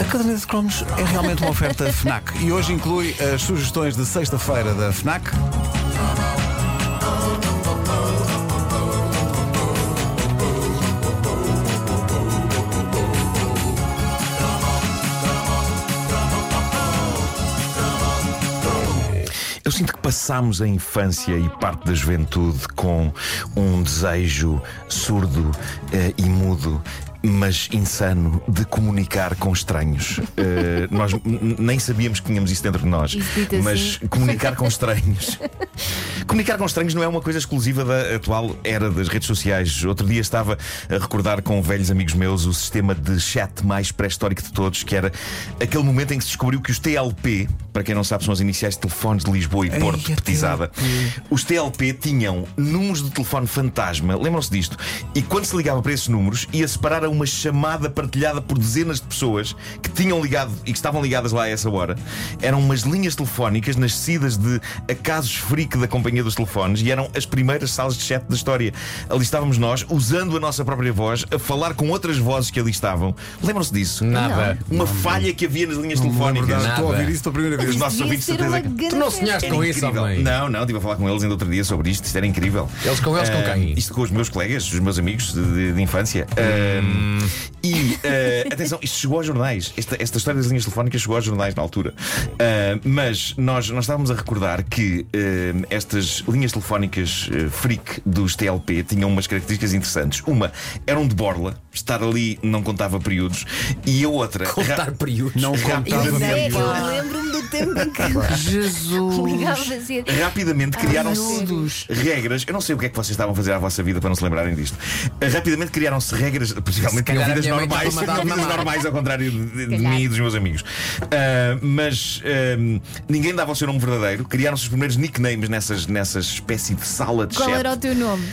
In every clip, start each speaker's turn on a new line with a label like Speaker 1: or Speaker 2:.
Speaker 1: A caderneta de cromos é realmente uma oferta FNAC e hoje inclui as sugestões de sexta-feira da FNAC.
Speaker 2: Eu sinto que passámos a infância e parte da juventude com um desejo surdo eh, e mudo. Mas insano de comunicar com estranhos. Eh, nós nem sabíamos que tínhamos isso dentro de nós. Mas
Speaker 3: assim.
Speaker 2: comunicar com estranhos. Comunicar com estranhos não é uma coisa exclusiva da atual era das redes sociais. Outro dia estava a recordar com velhos amigos meus o sistema de chat mais pré-histórico de todos, que era aquele momento em que se descobriu que os TLP, para quem não sabe, são as iniciais de telefones de Lisboa e Porto, petizada. Os TLP tinham números de telefone fantasma, lembram-se disto? E quando se ligava para esses números, ia separar a uma chamada partilhada por dezenas de pessoas que tinham ligado e que estavam ligadas lá a essa hora. Eram umas linhas telefónicas nascidas de acasos freak da companhia dos telefones e eram as primeiras salas de chat da história. Ali estávamos nós, usando a nossa própria voz, a falar com outras vozes que ali estavam. Lembram-se disso?
Speaker 4: Nada.
Speaker 2: Uma falha que havia nas linhas
Speaker 1: Não
Speaker 2: telefónicas.
Speaker 1: Estou a
Speaker 4: Nada.
Speaker 1: ouvir isso pela primeira
Speaker 2: Os nossos ouvintes, certeza que.
Speaker 4: Tu não sonhaste com isso,
Speaker 2: incrível.
Speaker 4: homem?
Speaker 2: Não, não, estive a falar com eles ainda outro dia sobre isto, isto era incrível.
Speaker 4: Eles com eles com
Speaker 2: Ah,
Speaker 4: quem?
Speaker 2: Isto com os meus colegas, os meus amigos de, de- de infância.
Speaker 4: Hum.
Speaker 2: Ah, e ah, atenção, isto chegou aos jornais. Esta, esta história das linhas telefónicas chegou aos jornais na altura. Ah, mas nós, nós estávamos a recordar que ah, estas linhas telefónicas ah, freak dos TLP tinham umas características interessantes. Uma, eram de borla, estar ali não contava períodos, e a outra.
Speaker 4: Contar períodos.
Speaker 1: Não contava mesmo.
Speaker 3: eu lembro-me do tempo em que
Speaker 1: Jesus.
Speaker 3: ligava a dizer.
Speaker 2: Rapidamente criaram-se
Speaker 3: Miúdos.
Speaker 2: regras. Eu não sei o que é que vocês estavam a fazer à vossa vida para não se lembrarem disto. Uh, Rapidamente criaram-se regras, possivelmente
Speaker 4: calhar
Speaker 2: tinham
Speaker 4: a
Speaker 2: vidas
Speaker 4: minha mãe
Speaker 2: normais,
Speaker 4: estava a
Speaker 2: tinham
Speaker 4: mandar
Speaker 2: vidas
Speaker 4: mamar.
Speaker 2: normais, ao contrário de, de- de
Speaker 3: calhar.
Speaker 2: mim e dos meus amigos. Uh, mas um, ninguém dava o seu nome verdadeiro. Criaram-se os primeiros nicknames nessas, nessas espécie de sala de
Speaker 3: Qual
Speaker 2: chat.
Speaker 3: era o teu nome?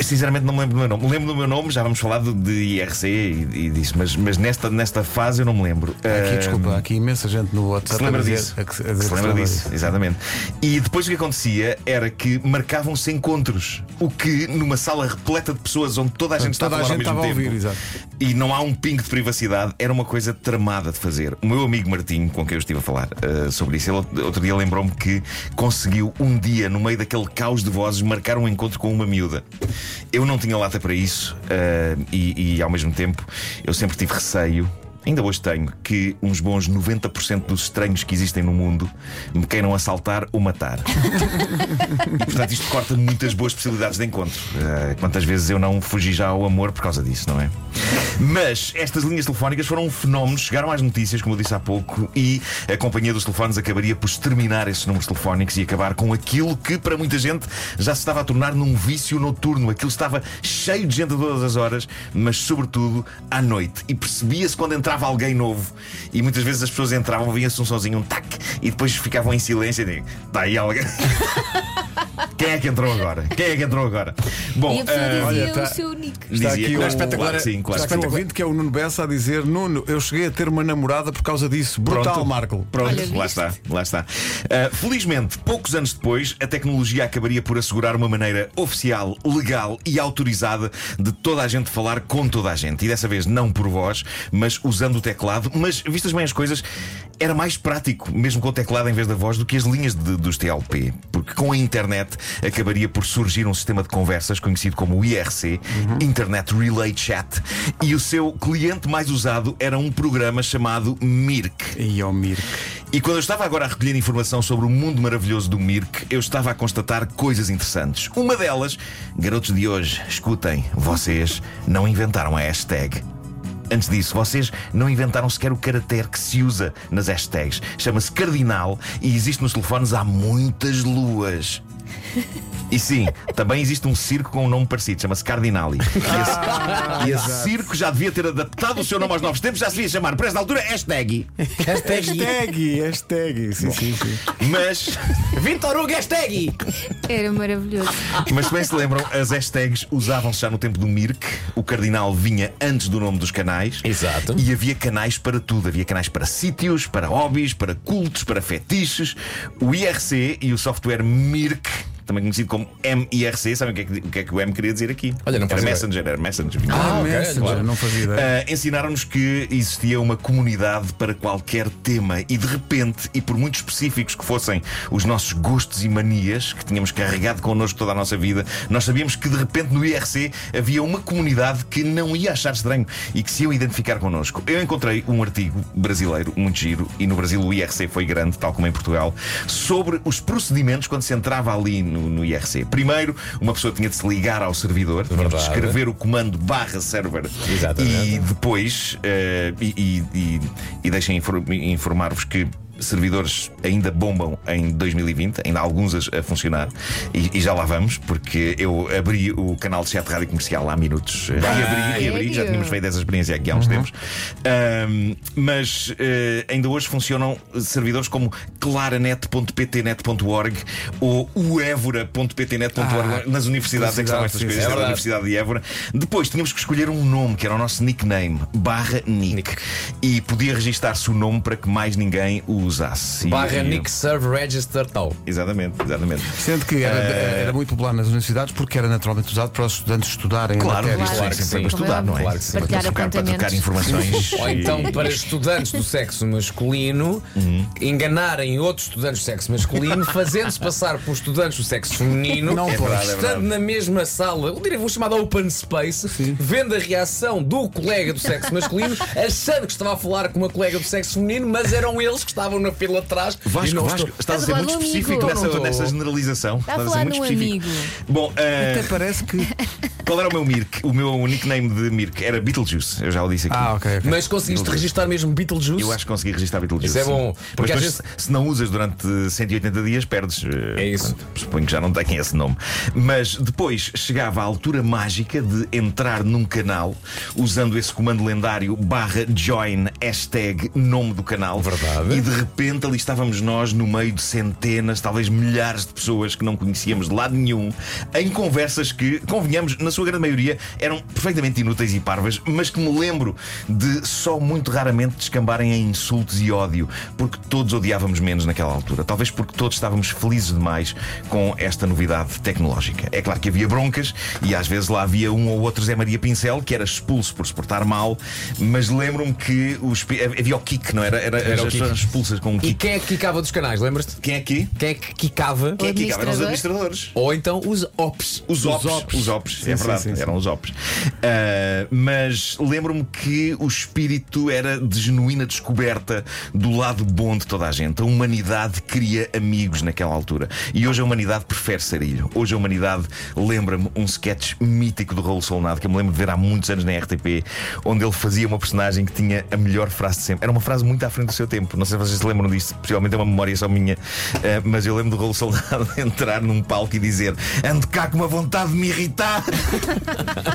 Speaker 2: Sinceramente não me lembro do meu nome. Me lembro do meu nome, já vamos falar de, de IRC e, e disso, mas, mas nesta, nesta fase eu não me lembro.
Speaker 1: Aqui,
Speaker 2: Uh,
Speaker 1: desculpa, há aqui imensa gente no WhatsApp
Speaker 2: se lembra disso.
Speaker 1: a a
Speaker 2: Que
Speaker 1: dizer
Speaker 2: se lembra
Speaker 1: lembra
Speaker 2: disso, exatamente. E depois o que acontecia era que marcavam-se encontros, o que numa sala repleta de pessoas onde toda a gente está
Speaker 1: Toda
Speaker 2: a
Speaker 1: a gente
Speaker 2: ao mesmo
Speaker 1: estava a
Speaker 2: tempo
Speaker 1: ouvir, exato.
Speaker 2: e não há um pingo de privacidade, era uma coisa tramada de fazer. O meu amigo Martinho, com quem eu estive a falar eh, sobre isso, ele outro dia lembrou-me que conseguiu um dia, no meio daquele caos de vozes, marcar um encontro com uma miúda. Eu não tinha lata para isso eh, e, e, ao mesmo tempo eu sempre tive receio. Ainda hoje tenho que uns bons 90% dos estranhos que existem no mundo me queiram assaltar ou matar. e portanto isto corta muitas boas possibilidades de encontro. Eh, quantas vezes eu não fugi já ao amor por causa disso, não é? Mas estas linhas telefónicas foram um fenómeno, chegaram às notícias, como eu disse há pouco, e a companhia dos telefones acabaria por exterminar esses números telefónicos e acabar com aquilo que para muita gente já se estava a tornar num vício noturno. Aquilo estava cheio de gente a todas as horas, mas sobretudo à noite. E percebia-se quando entrava alguém novo. E muitas vezes as pessoas entravam, vinha-se um sozinho, um tac, e depois ficavam em silêncio e digo, está aí alguém. Quem é que entrou agora? Quem é que entrou agora? Bom,
Speaker 3: E a pessoa dizia
Speaker 1: olha,
Speaker 3: o
Speaker 1: tá-
Speaker 3: seu nick.
Speaker 1: Está aqui
Speaker 2: claro,
Speaker 1: o-
Speaker 2: espetacular, sim, claro.
Speaker 1: Ouvinte que é o Nuno Bessa a dizer: Nuno, eu cheguei a ter uma namorada por causa disso. Brutal,
Speaker 2: Pronto.
Speaker 1: Marco.
Speaker 2: Pronto,
Speaker 3: Olha,
Speaker 2: lá
Speaker 3: viste?
Speaker 2: está, lá está. Uh, felizmente, poucos anos depois, a tecnologia acabaria por assegurar uma maneira oficial, legal e autorizada de toda a gente falar com toda a gente. E dessa vez não por voz, mas usando o teclado. Mas, vistas bem as coisas, era mais prático, mesmo com o teclado em vez da voz, do que as linhas de- dos TLP. Porque com a internet acabaria por surgir um sistema de conversas conhecido como o IRC, Internet Relay Chat, e o seu cliente mais usado era um programa chamado Mirk.
Speaker 1: E ao Mirk.
Speaker 2: E quando eu estava agora a recolher informação sobre o mundo maravilhoso do Mirk, eu estava a constatar coisas interessantes. Uma delas, garotos de hoje, escutem, vocês não inventaram a hashtag. Antes disso, vocês não inventaram sequer o caractere que se usa nas hashtags. Chama-se cardinal e existe nos telefones há muitas luas. E sim, também existe um circo com um nome parecido, chama-se Cardinali. E esse, e esse circo já devia ter adaptado o seu nome aos novos tempos, já se devia chamar, por esta altura, hashtag.
Speaker 1: Hashtag, hashtag. Sim, sim, sim.
Speaker 2: Mas,
Speaker 4: Vitor Hugo hashtag!
Speaker 3: Era maravilhoso.
Speaker 2: mas se bem se lembram, as hashtags usavam-se já no tempo do Mirk. O Cardinal vinha antes do nome dos canais.
Speaker 4: Exato.
Speaker 2: E havia canais para tudo. Havia canais para sítios, para hobbies, para cultos, para fetiches. O IRC e o software Mirk também conhecido como MIRC. Sabem o que é que, o, que é que o M queria dizer aqui?
Speaker 4: Olha, não
Speaker 2: era Messenger, era Messenger.
Speaker 1: Ah,
Speaker 4: ok,
Speaker 1: Messenger,
Speaker 4: claro.
Speaker 1: não fazia ideia.
Speaker 2: Ah, Ensinaram-nos que existia uma comunidade para qualquer tema e de repente, e por muito específicos que fossem os nossos gostos e manias que tínhamos carregado connosco toda a nossa vida, nós sabíamos que de repente no IRC havia uma comunidade que não ia achar estranho e que se iam identificar connosco. Eu encontrei um artigo brasileiro, muito giro, e no Brasil o IRC foi grande, tal como em Portugal, sobre os procedimentos quando se entrava ali no, no IRC. Primeiro, uma pessoa tinha de se ligar ao servidor, tinha de escrever o comando barra server
Speaker 4: Exatamente.
Speaker 2: e depois, eh, e, e, e, e deixem infor- informar-vos que servidores ainda bombam em 2020, ainda há alguns a, funcionar, e, e já lá vamos, porque eu abri o canal de chat rádio comercial há minutos. E abri, e abri, já tínhamos feito essa experiência aqui há uns tempos. Ahm, mas eh, ainda hoje funcionam servidores como claranet.ptnet.org ou uevora.ptnet.org
Speaker 1: Ah,
Speaker 2: nas universidades é que estão estas coisas,
Speaker 4: É verdade.
Speaker 2: Universidade de Évora. Depois tínhamos que escolher um nome, que era o nosso nickname, barra Nick.
Speaker 4: Nick.
Speaker 2: E podia registar-se o nome para que mais ninguém o usasse. E-
Speaker 4: Barra Nick Serve Register tal.
Speaker 2: Exatamente, exatamente.
Speaker 1: Sendo que era, era muito popular nas universidades porque era naturalmente usado para os estudantes estudarem
Speaker 2: Claro,
Speaker 1: matérias.
Speaker 2: claro,
Speaker 4: Claro que
Speaker 2: sempre
Speaker 4: sim.
Speaker 2: para estudar, não é?
Speaker 4: Claro que sim.
Speaker 2: Para trocar, para trocar informações.
Speaker 4: Ou então para estudantes do sexo masculino enganarem outros estudantes do sexo masculino, fazendo-se passar por estudantes do sexo feminino,
Speaker 1: Não
Speaker 2: É
Speaker 1: pode.
Speaker 2: verdade, é
Speaker 4: estando
Speaker 2: verdade.
Speaker 4: na mesma sala, eu diria, vou chamar de open space, vendo a reação do colega do sexo masculino, achando que estava a falar com uma colega do sexo feminino, mas eram eles que estavam na fila atrás.
Speaker 2: Vasco,
Speaker 4: não
Speaker 2: Vasco, estás a ser muito específico nessa, nessa generalização.
Speaker 3: Está a
Speaker 2: ser muito específico.
Speaker 3: amigo.
Speaker 2: Bom, eh,
Speaker 1: Até parece que.
Speaker 2: qual era o meu Mirk? O meu nickname de Mirk era Beetlejuice. Eu já o disse aqui.
Speaker 1: Ah, ok.
Speaker 4: Mas conseguiste registar mesmo Beetlejuice?
Speaker 2: Eu acho que consegui registrar Beetlejuice.
Speaker 4: Isso é bom, porque
Speaker 2: Mas
Speaker 4: às
Speaker 2: depois, se não usas durante 180 dias, perdes. eh,
Speaker 4: É isso.
Speaker 2: suponho que já não têm esse nome. Mas depois chegava a altura mágica de entrar num canal usando esse comando lendário barra join hashtag nome do canal.
Speaker 4: Verdade.
Speaker 2: E de repente ali estávamos nós no meio de centenas, talvez milhares de pessoas que não conhecíamos de lado nenhum, em conversas que, convenhamos, na sua grande maioria eram perfeitamente inúteis e parvas, mas que me lembro de só muito raramente descambarem em insultos e ódio, porque todos odiávamos menos naquela altura. Talvez porque todos estávamos felizes demais com esta novidade tecnológica. É claro que havia broncas e às vezes lá havia um ou outro Zé Maria Pincel que era expulso por se portar mal, mas lembro-me que os, havia o kick, não era? Era,
Speaker 4: Era
Speaker 2: as
Speaker 4: kick.
Speaker 2: pessoas expulsas com um
Speaker 4: E
Speaker 2: kick.
Speaker 4: quem é que quicava dos canais, lembras-te?
Speaker 2: Quem é que?
Speaker 4: Quem é que quicava?
Speaker 2: Quem é que eram os
Speaker 3: administrador?
Speaker 2: administradores?
Speaker 4: Ou então os ops.
Speaker 2: Os ops,
Speaker 1: ops.
Speaker 2: os ops,
Speaker 1: Sim,
Speaker 2: é
Speaker 1: sim,
Speaker 2: verdade,
Speaker 1: sim, sim.
Speaker 2: eram os ops. Ah, mas lembro-me que o espírito era de genuína descoberta do lado bom de toda a gente. A humanidade cria amigos naquela altura. E hoje a humanidade prefere sarilho. Hoje a humanidade lembra-me um sketch mítico do Raul Solnado que eu me lembro de ver há muitos anos na RTP, onde ele fazia uma personagem que tinha a melhor frase de sempre. Era uma frase muito à frente do seu tempo. Não sei se vocês se lembram disso, possivelmente é uma memória só minha, Ah, mas eu lembro do Raul Solnado entrar num palco e dizer: Ando cá com uma vontade de me irritar.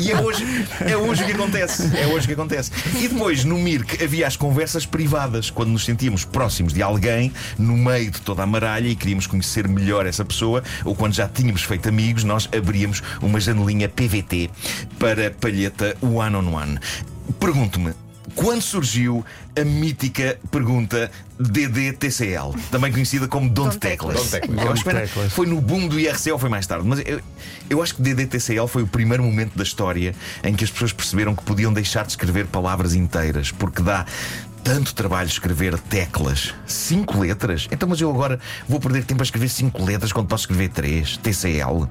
Speaker 2: E é hoje, é hoje o que acontece. É hoje que acontece. E depois, no Mirk, havia as conversas privadas, quando nos sentíamos próximos de alguém, no meio de toda a maralha e queríamos conhecer melhor essa pessoa, ou quando já tínhamos feito amigos, nós abríamos uma janelinha PVT para palheta one-on-one. Pergunto-me. Quando surgiu a mítica pergunta DDTCL, também conhecida como Don't Teclas. foi no boom do IRC ou foi mais tarde, mas eu, eu acho que DDTCL foi o primeiro momento da história em que as pessoas perceberam que podiam deixar de escrever palavras inteiras, porque dá tanto trabalho escrever teclas. Cinco letras? Então, mas eu agora vou perder tempo a escrever cinco letras quando posso escrever três. TCL.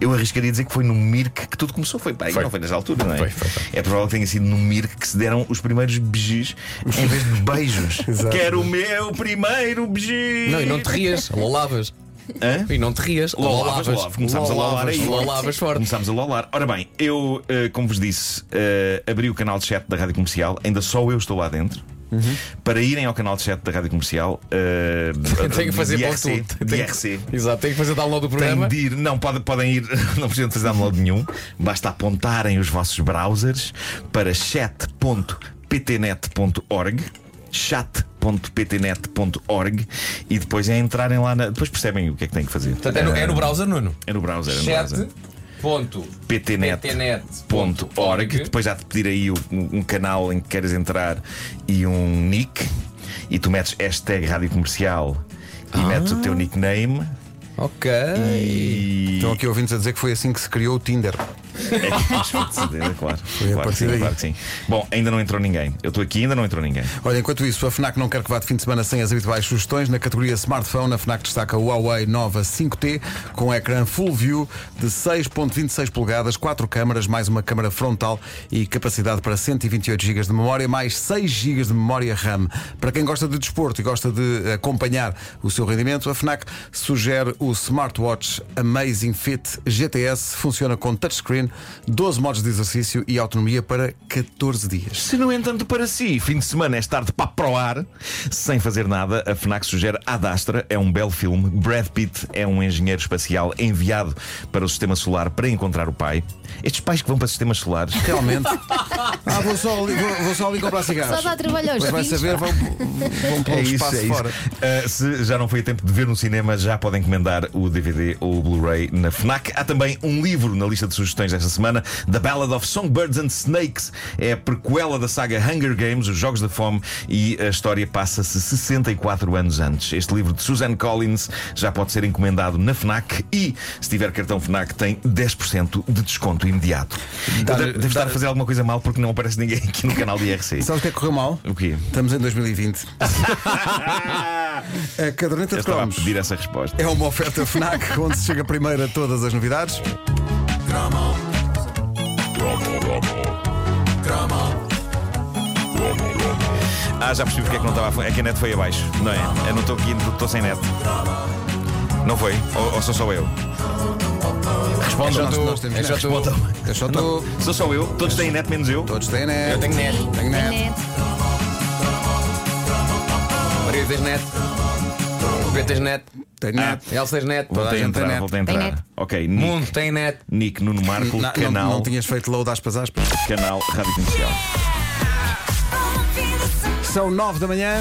Speaker 2: Eu arriscaria dizer que foi no Mirk que tudo começou. Foi bem,
Speaker 4: Foi.
Speaker 2: não foi nessa altura, não é?
Speaker 4: Foi, foi, foi.
Speaker 2: É provável que tenha sido no Mirk que se deram os primeiros beijos em vez de beijos.
Speaker 1: Exato.
Speaker 2: Quero o meu primeiro beijo.
Speaker 4: Não, e não te rias, lolavas.
Speaker 2: Hã?
Speaker 4: E não te rias,
Speaker 2: Lolavas, lolavas. Começámos a lolar aí.
Speaker 4: Lolavas forte.
Speaker 2: Começámos a lolar. Ora bem, eu, eh, como vos disse, eh, abri o canal de chat da Rádio Comercial, ainda só eu estou lá dentro. Para irem ao canal de chat da Rádio Comercial, eh,
Speaker 4: Tenho que fazer
Speaker 2: IRC, IRC.
Speaker 4: Exato, tenho que fazer download do programa.
Speaker 2: de ir, não, pode, podem ir, não precisam de fazer download nenhum. Basta apontarem os vossos browsers para chat.ptnet.org chat.ptnet.org e depois é entrarem lá na. Depois percebem o que é que têm que fazer.
Speaker 4: Portanto, é no, é no browser, Nuno.
Speaker 2: É no browser. É no browser.
Speaker 4: Chat. Ponto.
Speaker 2: ptnet.org. Depois já te pedir aí um, um canal em que queres entrar e um nick. E tu metes hashtag rádio comercial e metes o teu nickname.
Speaker 4: Ok.
Speaker 2: E.
Speaker 1: Estão aqui ouvintes a dizer que foi assim que se criou o Tinder.
Speaker 2: É, claro. claro,
Speaker 1: a
Speaker 2: claro, que
Speaker 1: partir
Speaker 2: sim,
Speaker 1: daí.
Speaker 2: claro que sim. Bom, ainda não entrou ninguém. Eu estou aqui ainda não entrou ninguém.
Speaker 1: Olha, enquanto isso, a FNAC não quer que vá de fim de semana sem as habituais sugestões. Na categoria Smartphone, a FNAC destaca o Huawei Nova 5T com ecrã Full View de 6.26 polegadas, 4 câmaras, mais uma câmara frontal e capacidade para 128 GB de memória, mais 6 GB de memória RAM. Para quem gosta de desporto e gosta de acompanhar o seu rendimento, a FNAC sugere o Smartwatch Amazing Fit GTS. Funciona com touchscreen, 12 modos de exercício e autonomia para 14 dias.
Speaker 2: Se, no entanto, para si, fim de semana é estar de papo para o ar, sem fazer nada, a FNAC sugere Ad Astra, é um belo filme. Brad Pitt é um engenheiro espacial enviado para o sistema solar para encontrar o pai. Estes pais que vão para sistemas solares.
Speaker 1: Realmente. Ah, vou só ali, vou, vou só ali comprar cigarros.
Speaker 3: Só dá trabalho aos
Speaker 1: Depois vai saber, vão, vão pelo
Speaker 2: É isso,
Speaker 1: espaço
Speaker 2: é
Speaker 1: fora.
Speaker 2: Uh, se já não foi a tempo de ver no cinema, já podem encomendar o DVD ou o Blu-ray na FNAC. Há também um livro na lista de sugestões desta semana, The Ballad of Songbirds and Snakes. É a prequela da saga Hunger Games, Os Jogos da Fome, e a história passa-se 64 anos antes. Este livro de Suzanne Collins já pode ser encomendado na FNAC e, se tiver cartão FNAC, tem 10% de desconto imediato. Eu de- Devo estar a fazer alguma coisa mal porque não aparece ninguém aqui no canal de IRC.
Speaker 1: Sabes o que é que correu mal?
Speaker 2: O quê?
Speaker 1: Estamos em 2020. A caderneta
Speaker 2: Eu
Speaker 1: de
Speaker 2: estava a
Speaker 1: cromos
Speaker 2: pedir essa resposta.
Speaker 1: é uma oferta FNAC onde se chega primeiro a todas as novidades.
Speaker 2: Ah, já percebi porque é que não estava É que a net foi abaixo, não é? Eu não estou aqui, estou sem net. Não foi? Ou, ou sou só eu?
Speaker 4: Responde
Speaker 1: Nós-
Speaker 4: tu.
Speaker 1: nós temos
Speaker 4: É só tu.
Speaker 1: Eu só estou.
Speaker 2: Sou só eu? Todos têm net menos eu?
Speaker 1: Todos têm net.
Speaker 4: Eu tenho net.
Speaker 1: Tenho net.
Speaker 3: Net.
Speaker 4: Maria tens net. Pedro tens net.
Speaker 1: Tenho net.
Speaker 4: Elsa tens net.
Speaker 1: Toda a
Speaker 2: Voltei a
Speaker 1: gente tem
Speaker 2: entrar,
Speaker 1: net.
Speaker 2: voltei a
Speaker 3: Tem
Speaker 2: entrar.
Speaker 3: net.
Speaker 2: Ok, Nick,
Speaker 4: Mundo tem net.
Speaker 2: Nick Nuno Marco,
Speaker 1: Não, não,
Speaker 2: canal,
Speaker 1: não tinhas feito load aspas aspas.
Speaker 2: canal Rádio Comercial.
Speaker 1: São nove da manhã.